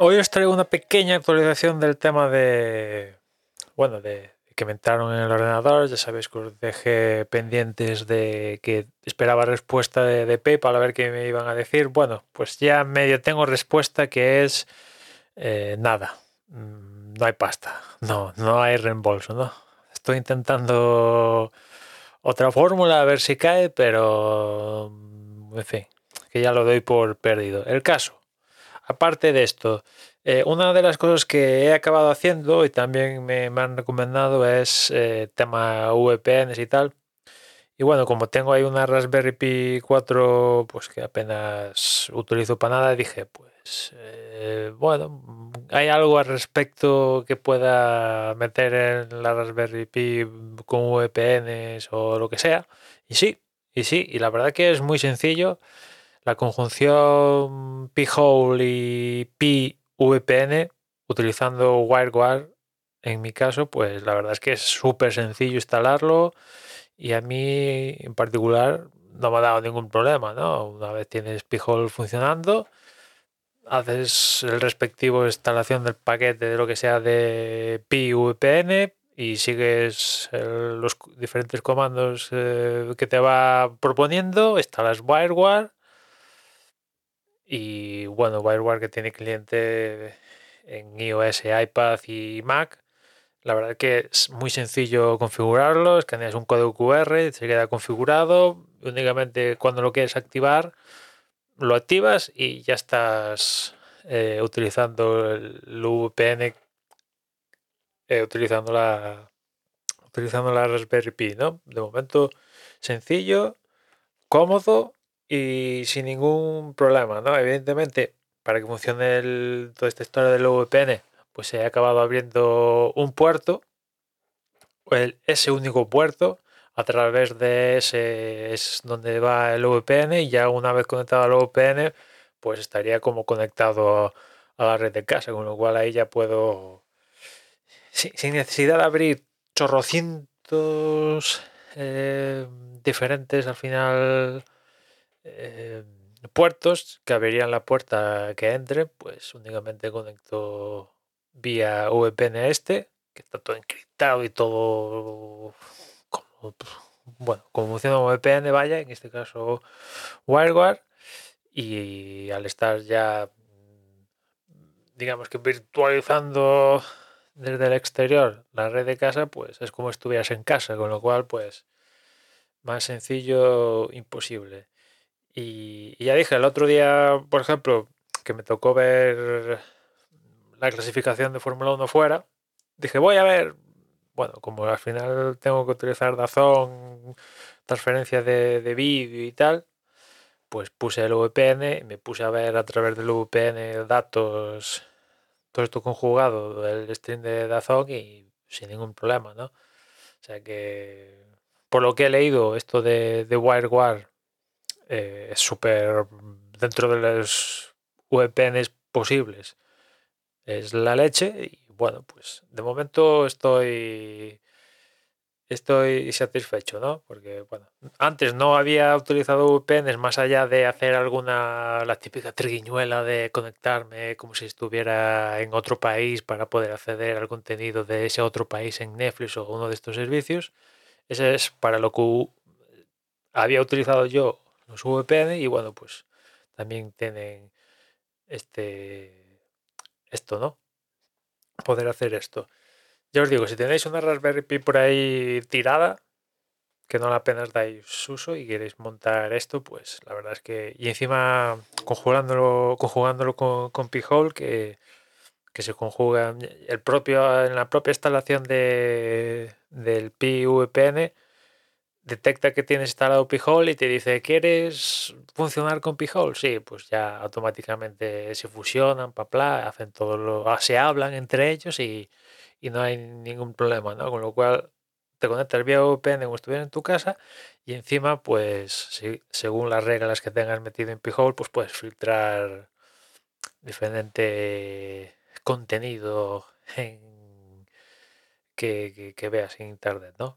Hoy os traigo una pequeña actualización del tema de, bueno, de que me entraron en el ordenador. Ya sabéis que os dejé pendientes de que esperaba respuesta de, PayPal a ver qué me iban a decir. Bueno, pues ya medio tengo respuesta que es eh, nada. Mm, no hay pasta. No, no hay reembolso, ¿no? Estoy intentando otra fórmula a ver si cae, pero en fin, que ya lo doy por perdido. El caso Aparte de esto, eh, una de las cosas que he acabado haciendo y también me, han recomendado es eh, tema VPNs y tal. Y bueno, como tengo ahí una Raspberry Pi 4, pues que apenas utilizo para nada, dije, pues eh, bueno, hay algo al respecto que pueda meter en la Raspberry Pi con VPNs o lo que sea. Y sí, y sí, y la verdad que es muy sencillo. La conjunción p-hole y p-vpn utilizando WireGuard, en mi caso, pues la verdad es que es súper sencillo instalarlo y a mí en particular no me ha dado ningún problema, ¿no? Una vez tienes p-hole funcionando, haces el respectivo instalación del paquete de lo que sea de PVPN y sigues los diferentes comandos eh, que te va proponiendo, instalas WireGuard y bueno, WireGuard que tiene cliente en iOS, iPad y Mac. La verdad que es muy sencillo configurarlo, escaneas un código QR, se queda configurado, únicamente cuando lo quieres activar, lo activas y ya estás eh, utilizando el, VPN, eh, utilizando la utilizando la Raspberry Pi, ¿no? De momento sencillo, cómodo y sin ningún problema, ¿no? Evidentemente, para que funcione el, toda esta historia del VPN, pues se ha acabado abriendo un puerto, el, ese único puerto, a través de ese es donde va el VPN y ya una vez conectado al VPN, pues estaría como conectado a la red de casa, con lo cual ahí ya puedo, sin, necesidad de abrir chorrocientos eh, diferentes al final eh, puertos que abrirían la puerta que entre, pues únicamente conecto vía VPN este, que está todo encriptado y todo como, bueno, como funciona un VPN, vaya, en este caso WireGuard, y al estar ya, digamos que virtualizando desde el exterior la red de casa, pues es como estuvieras en casa, con lo cual, pues, más sencillo imposible. Y, ya dije, el otro día, por ejemplo, que me tocó ver la clasificación de Fórmula 1 fuera, dije, voy a ver, bueno, como al final tengo que utilizar Dazón, transferencia de, vídeo y tal, pues puse el VPN, me puse a ver a través del VPN datos, todo esto conjugado del stream de Dazón y sin ningún problema, ¿no? O sea que, por lo que he leído, esto de, de WireGuard eh, es súper dentro de los VPNs posibles. Es la leche y bueno, pues de momento estoy estoy satisfecho, ¿no? Porque bueno, antes no había utilizado VPNs más allá de hacer alguna la típica triguiñuela de conectarme como si estuviera en otro país para poder acceder al contenido de ese otro país en Netflix o uno de estos servicios. Ese es para lo que había utilizado yo los VPN y bueno, pues también tienen este esto, ¿no? Poder hacer esto. Ya os digo, si tenéis una Raspberry Pi por ahí tirada, que no la apenas dais uso y queréis montar esto, pues la verdad es que. Y encima conjugándolo, conjugándolo con, con P-Hole, que, que, se conjuga el propio, en la propia instalación de, del Pi VPN detecta que tienes instalado P-Hole y te dice, ¿quieres funcionar con P-Hole? Sí, pues ya automáticamente se fusionan, papla, hacen todo lo, ah, se hablan entre ellos y, no hay ningún problema, ¿no? Con lo cual te conectas vía VPN como estuviera en tu casa y encima, pues, según las reglas que tengas metido en P-Hole, pues puedes filtrar diferente contenido que, que veas en internet, ¿no?